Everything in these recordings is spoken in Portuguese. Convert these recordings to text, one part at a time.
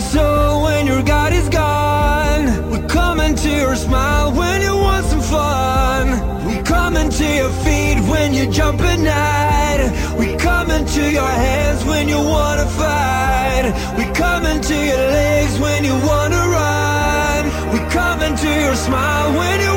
so when your God is gone. We're coming to your smile when you want some fun. We're coming to your feet when you jump at night. We're coming to your hands when you wanna fight. We're coming to your legs when you wanna run. We're coming to your smile when you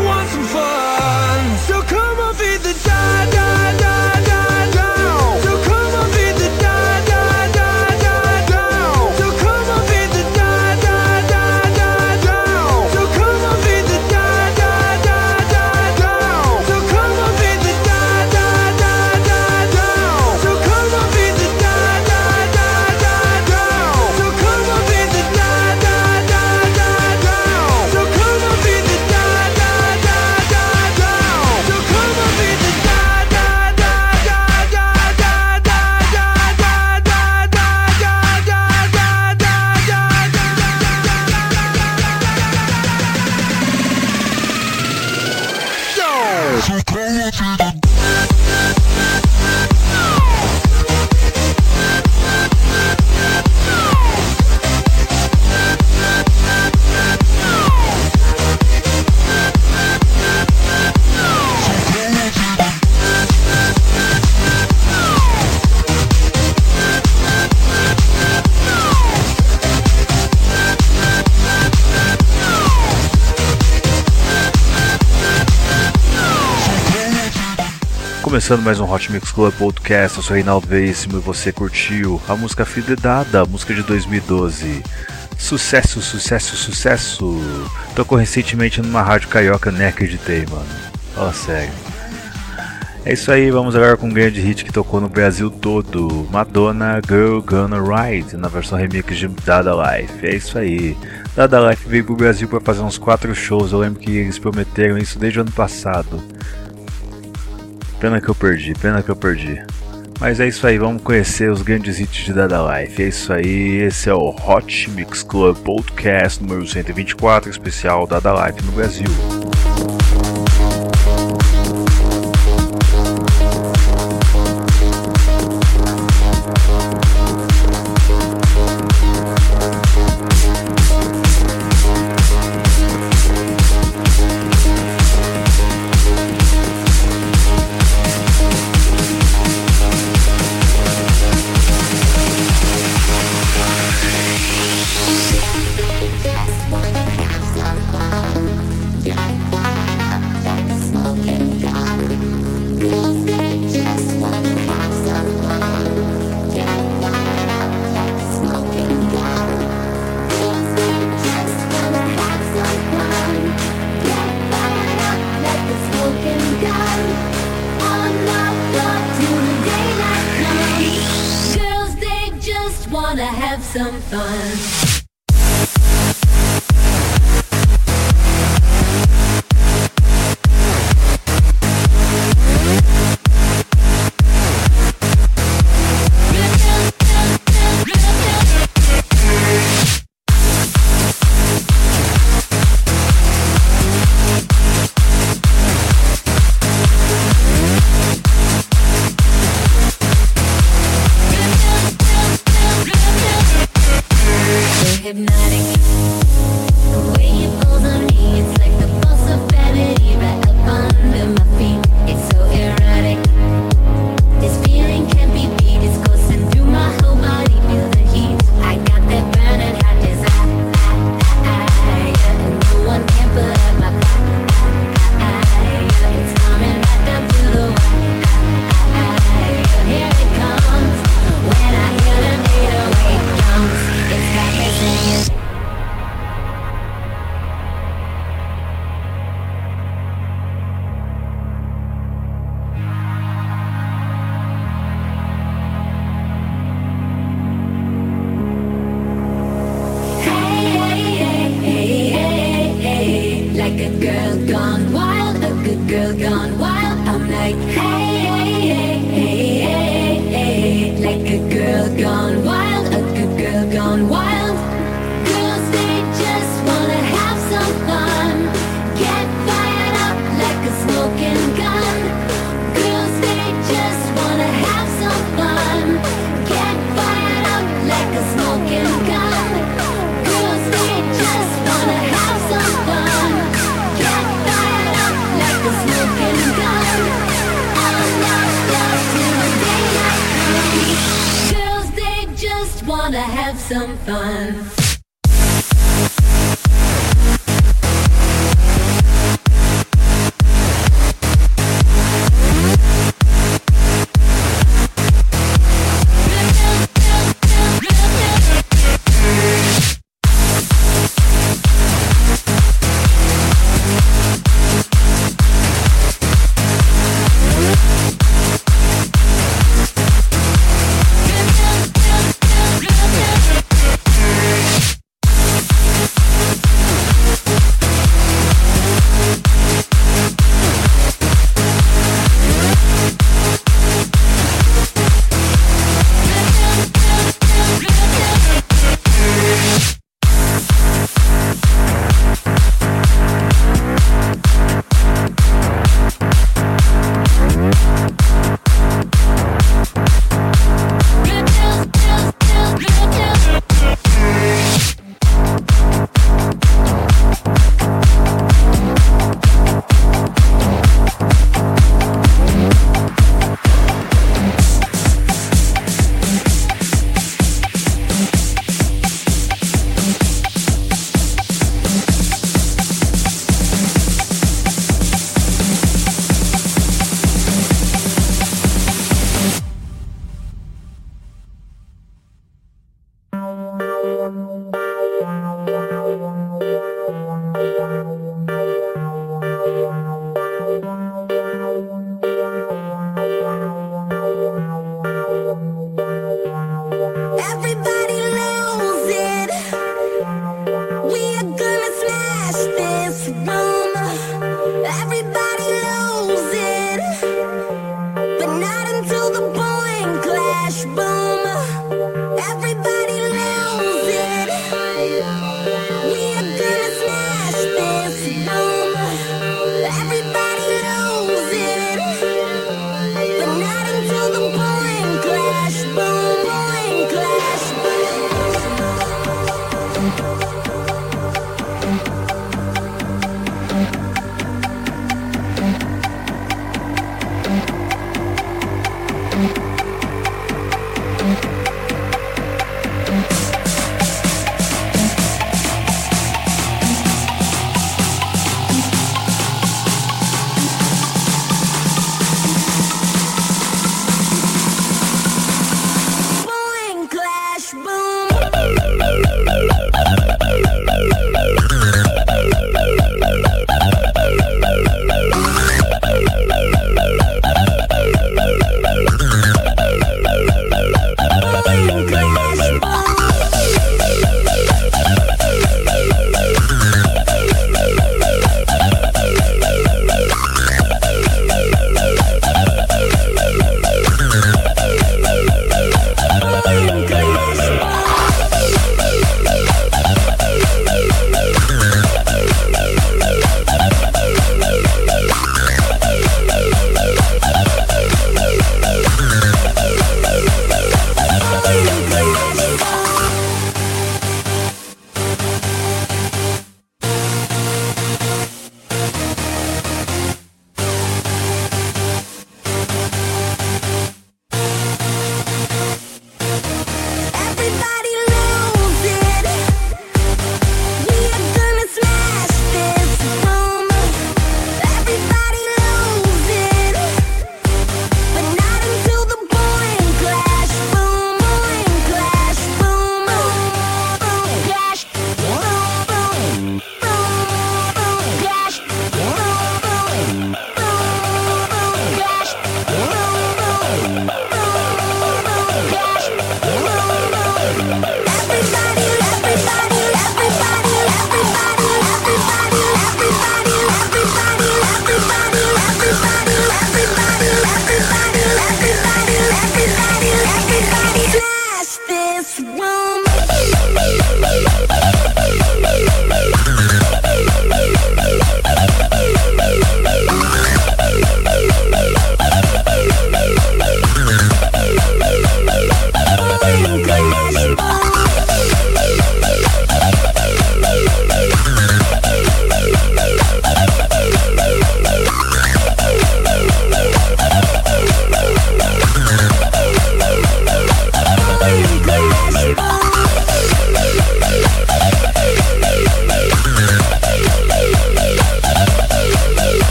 Começando mais um Hot Mix Club Podcast, eu sou Reinaldo Veríssimo e você curtiu a música Fidelidade, música de 2012. Sucesso, sucesso, sucesso! Tocou recentemente numa rádio carioca, nem acreditei, mano. Fala sério. É isso aí, vamos agora com um grande hit que tocou no Brasil todo. Madonna Girl Gonna Ride, na versão remix de Dada Life. É isso aí. Dada Life veio pro Brasil para fazer uns quatro shows, eu lembro que eles prometeram isso desde o ano passado. Pena que eu perdi, pena que eu perdi. Mas é isso aí, vamos conhecer os grandes hits de Dada Life. É isso aí, esse é o Hot Mix Club Podcast número 124, especial Dada Life no Brasil.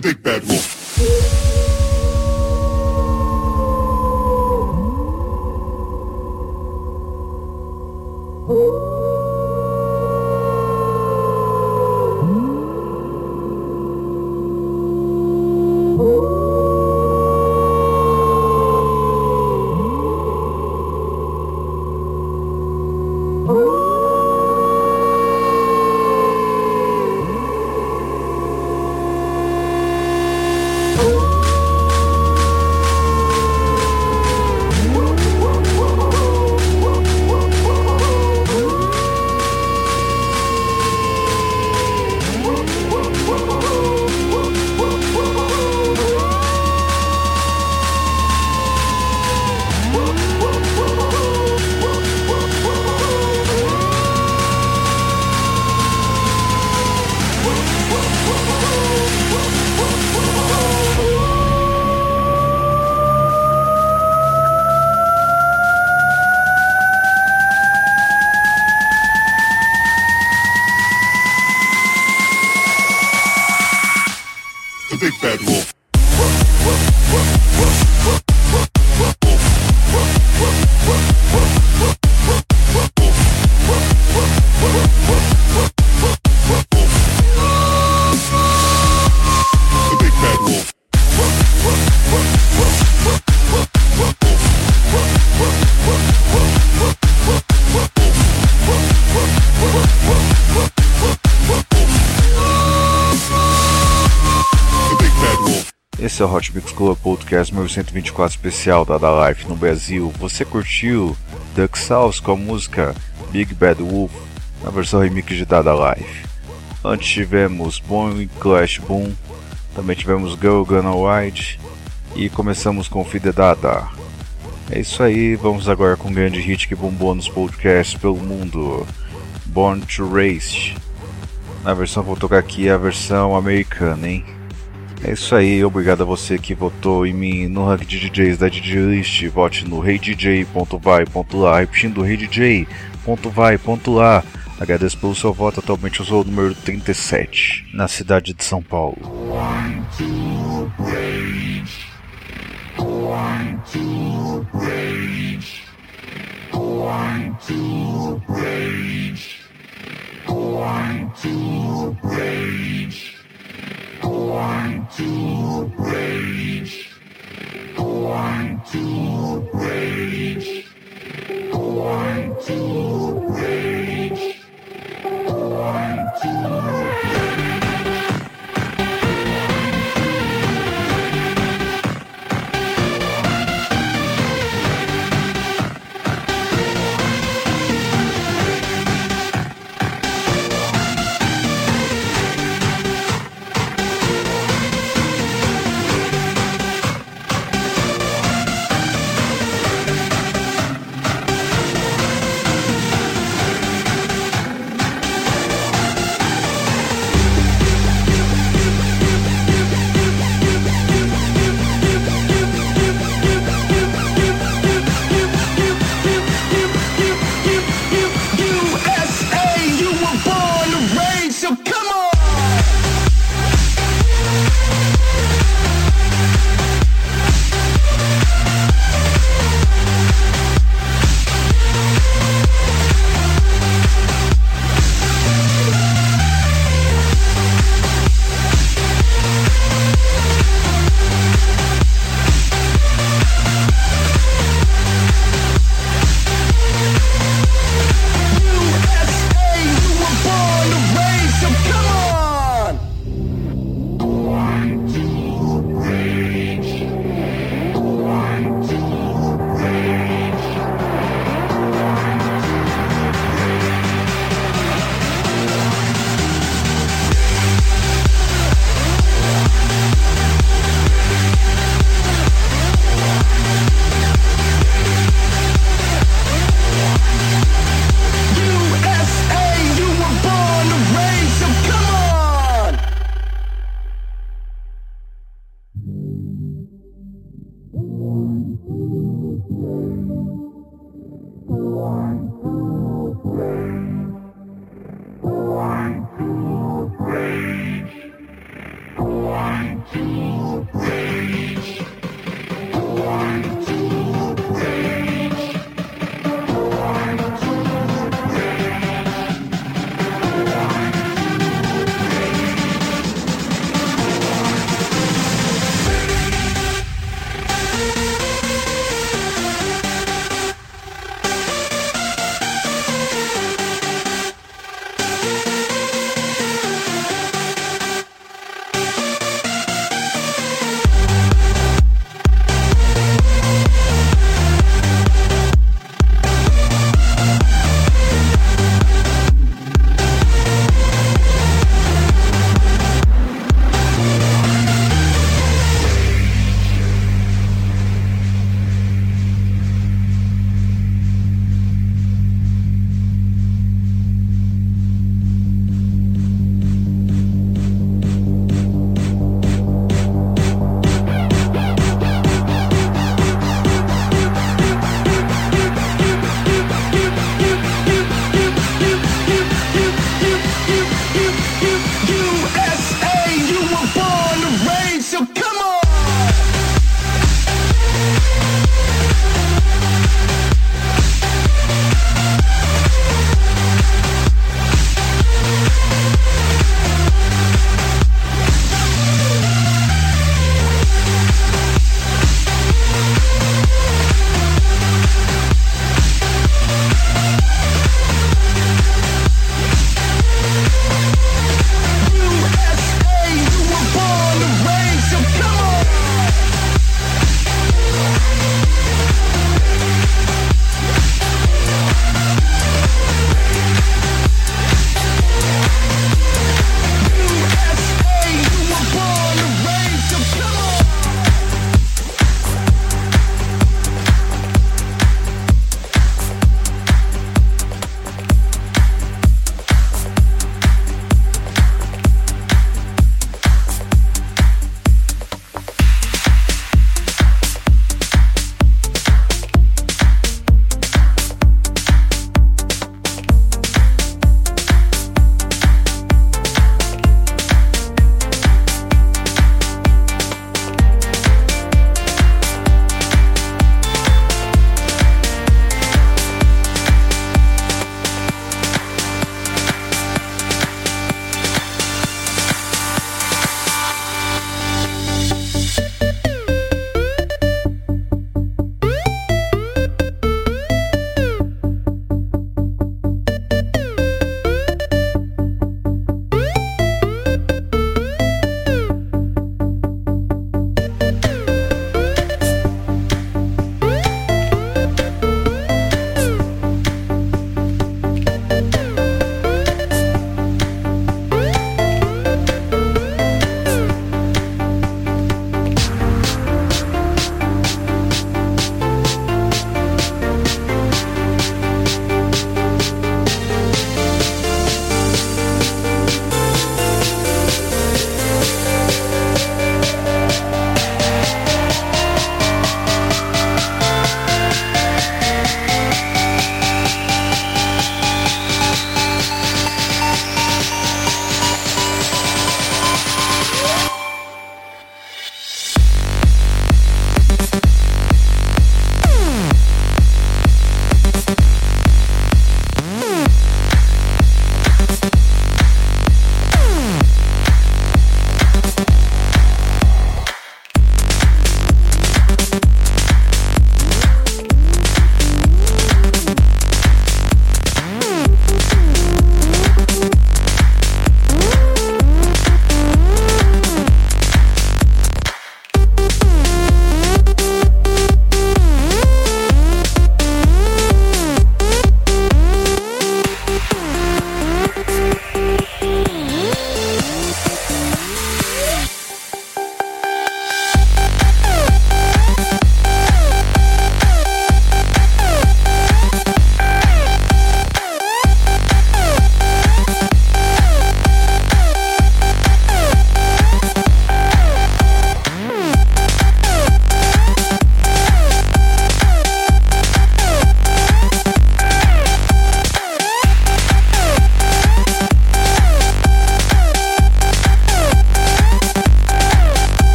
the big bad wolf. Podcast número 124 especial da Da Life no Brasil. Você curtiu Duck South com a música Big Bad Wolf na versão remix de Dada Life. Antes tivemos Boom Clash Boom, também tivemos Girl Gonna Wide e começamos com Fide Dada. É isso aí, vamos agora com um grande hit que bombou nos podcasts pelo mundo, Born to Race. Na versão que vou tocar aqui é a versão americana, hein? É isso aí, obrigado a você que votou em mim no rank de DJs da DJ List. Vote no reidj.vai.lá, repetindo reidj.vai.lá. Agradeço pelo seu voto, atualmente usou o número 37, na cidade de São Paulo. One, two, rage. One, two, rage. Going to rage. Going to rage. Going to rage. Going to rage.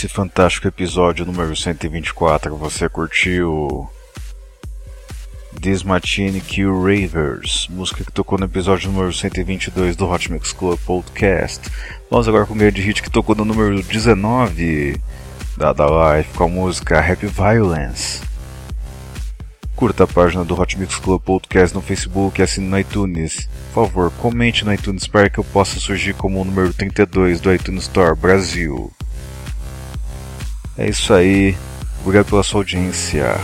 Esse fantástico episódio número 124, você curtiu Machine Kill Ravers, música que tocou no episódio número 122 do Hot Mix Club Podcast. Vamos agora com o grande hit que tocou no número 19 da da Life com a música Happy Violence. Curta a página do Hot Mix Club Podcast no Facebook e assine no iTunes. Por favor, comente no iTunes para que eu possa surgir como o número 32 do iTunes Store Brasil. É isso aí. Obrigado pela sua audiência.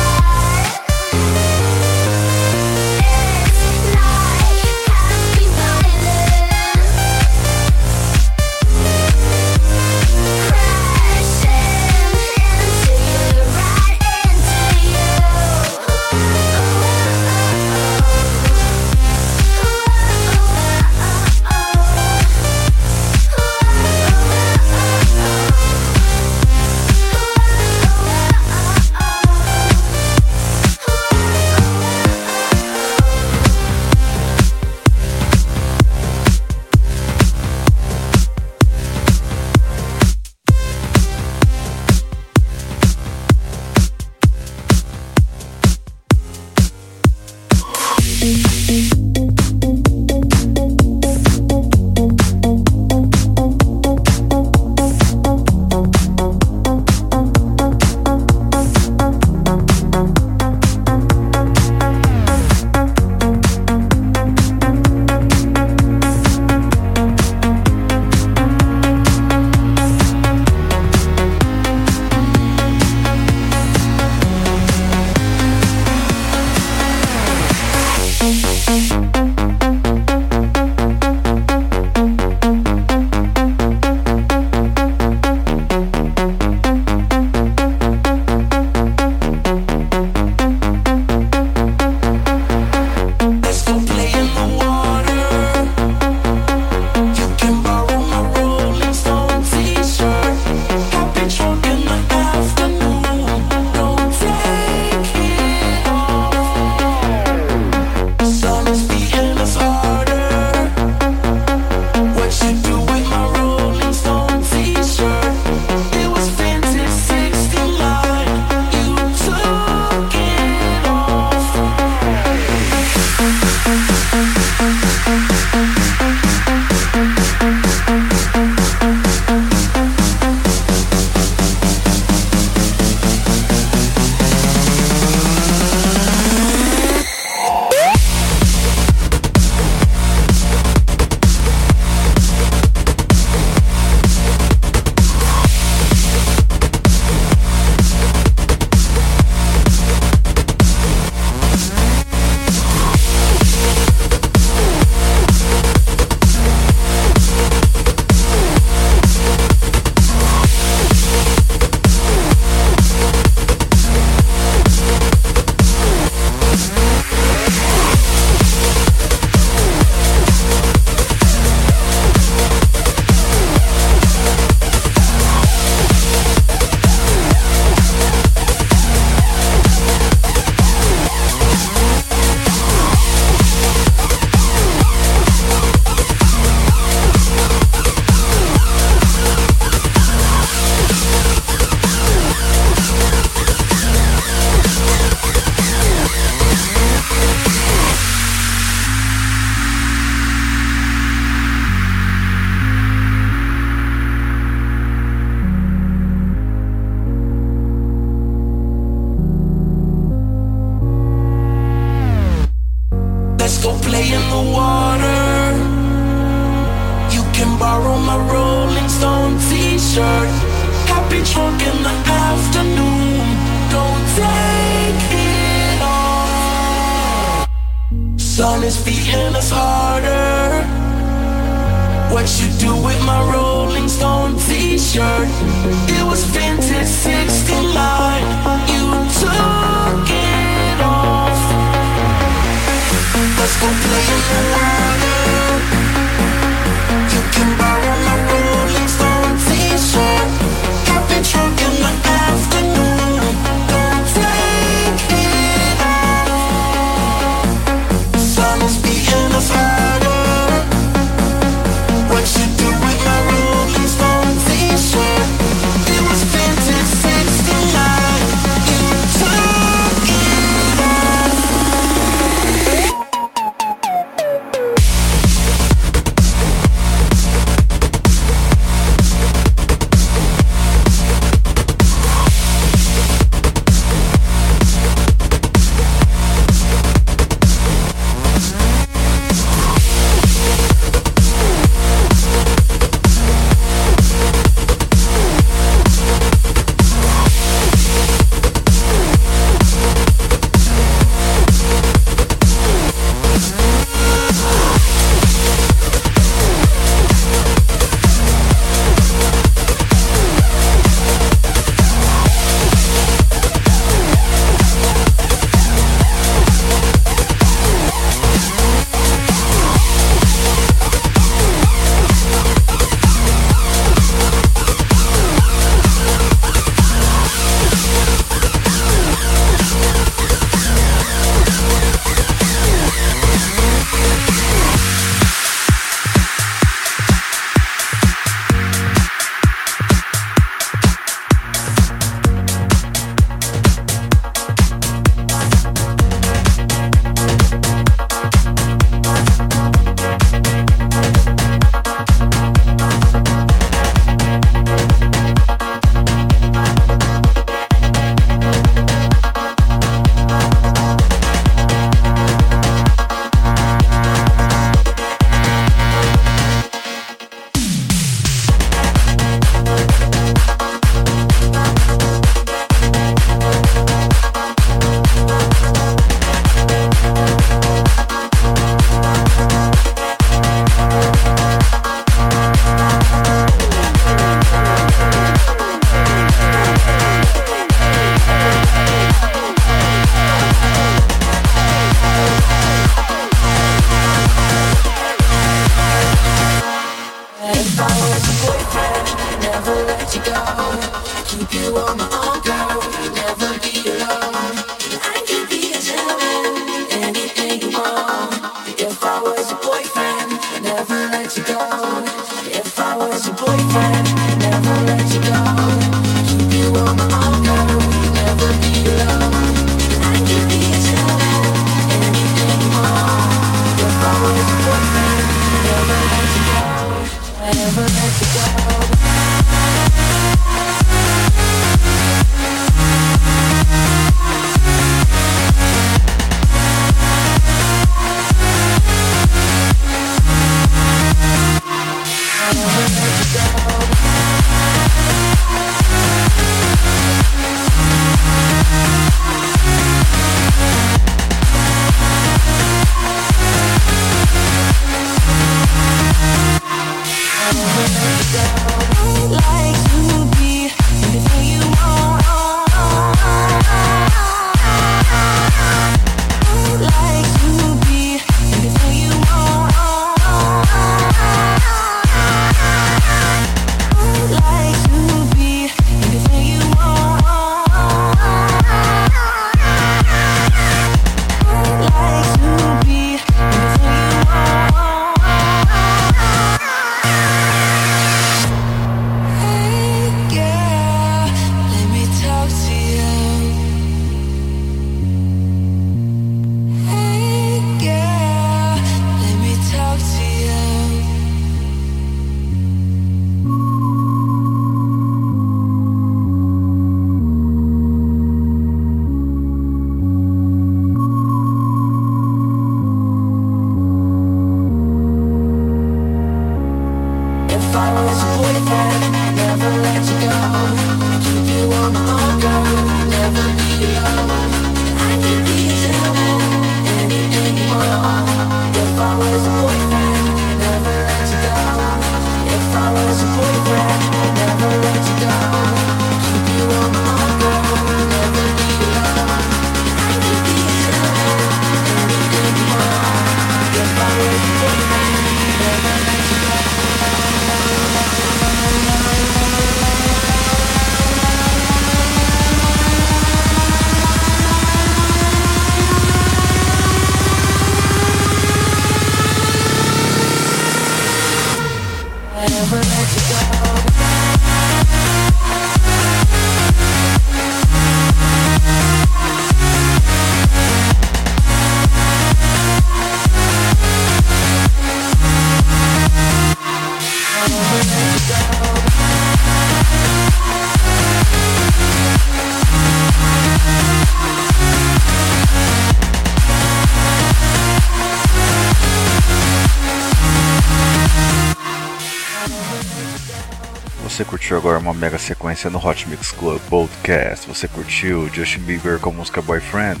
Agora uma mega sequência no Hot Mix Club Podcast. Você curtiu Justin Bieber com a música Boyfriend.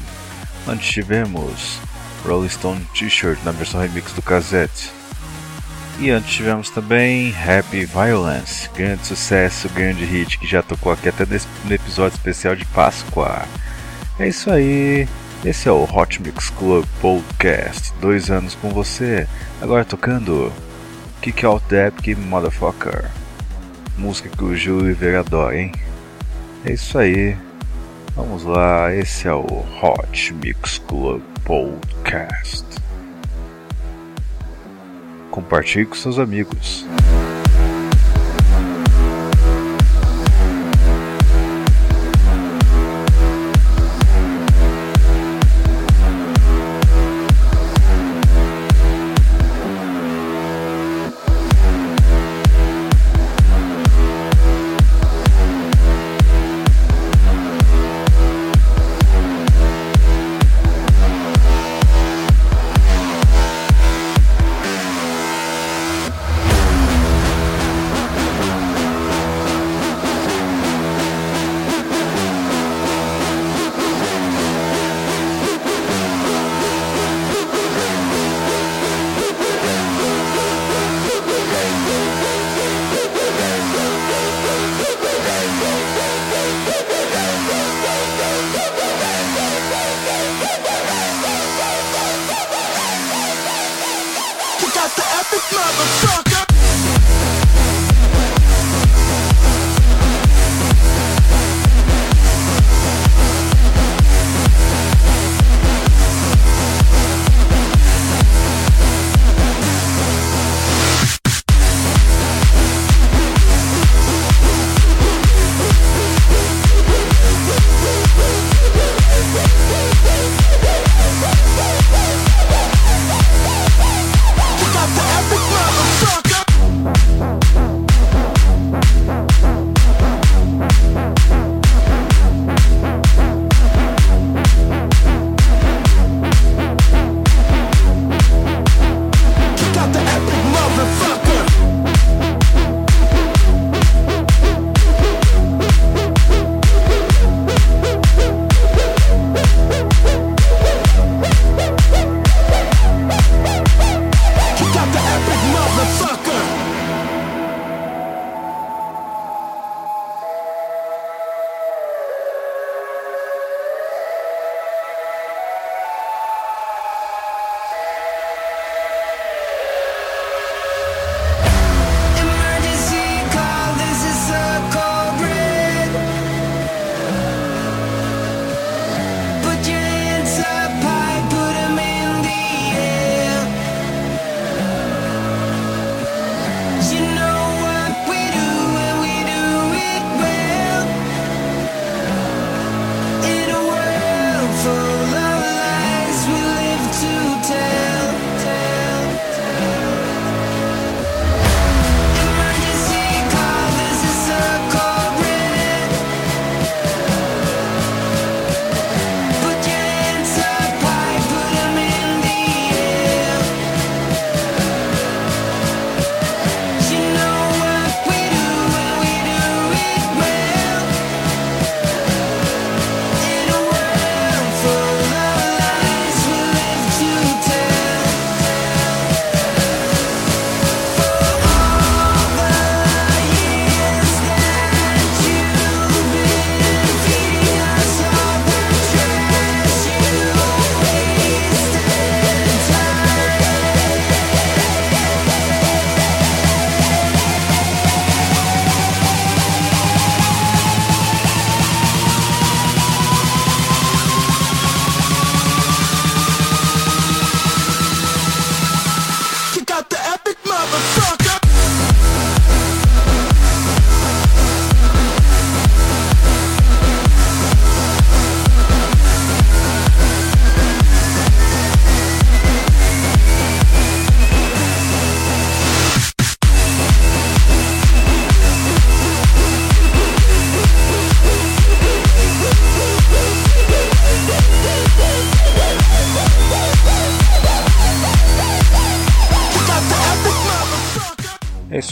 Antes tivemos Rolling Stone T-shirt na versão remix do Cassette. E antes tivemos também Happy Violence, grande sucesso, grande hit que já tocou aqui até no episódio especial de Páscoa. É isso aí, esse é o Hot Mix Club Podcast, dois anos com você, agora tocando Kick Out That Keep Motherfucker, música que o Júlio adora, hein? É isso aí, vamos lá, esse é o Hot Mix Club Podcast. Compartilhe com seus amigos.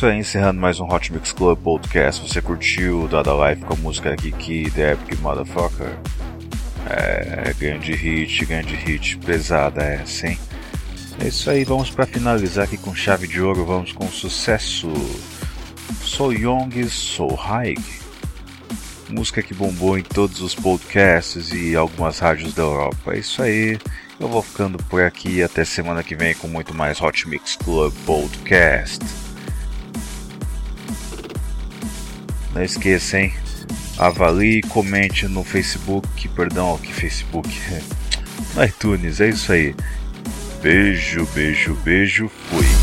Isso aí, encerrando mais um Hot Mix Club Podcast. Você curtiu Dada Life com a música Kiki, The Epic Motherfucker? É, grande hit, grande hit, pesada essa, hein? É isso aí, vamos para finalizar aqui com chave de ouro, vamos com sucesso. So Young, So High. Música que bombou em todos os podcasts e algumas rádios da Europa. É isso aí. Eu vou ficando por aqui até semana que vem com muito mais Hot Mix Club Podcast. Não esqueça, hein? Avalie e comente no Facebook, perdão, que Facebook? no iTunes, é isso aí. Beijo, beijo, beijo, fui.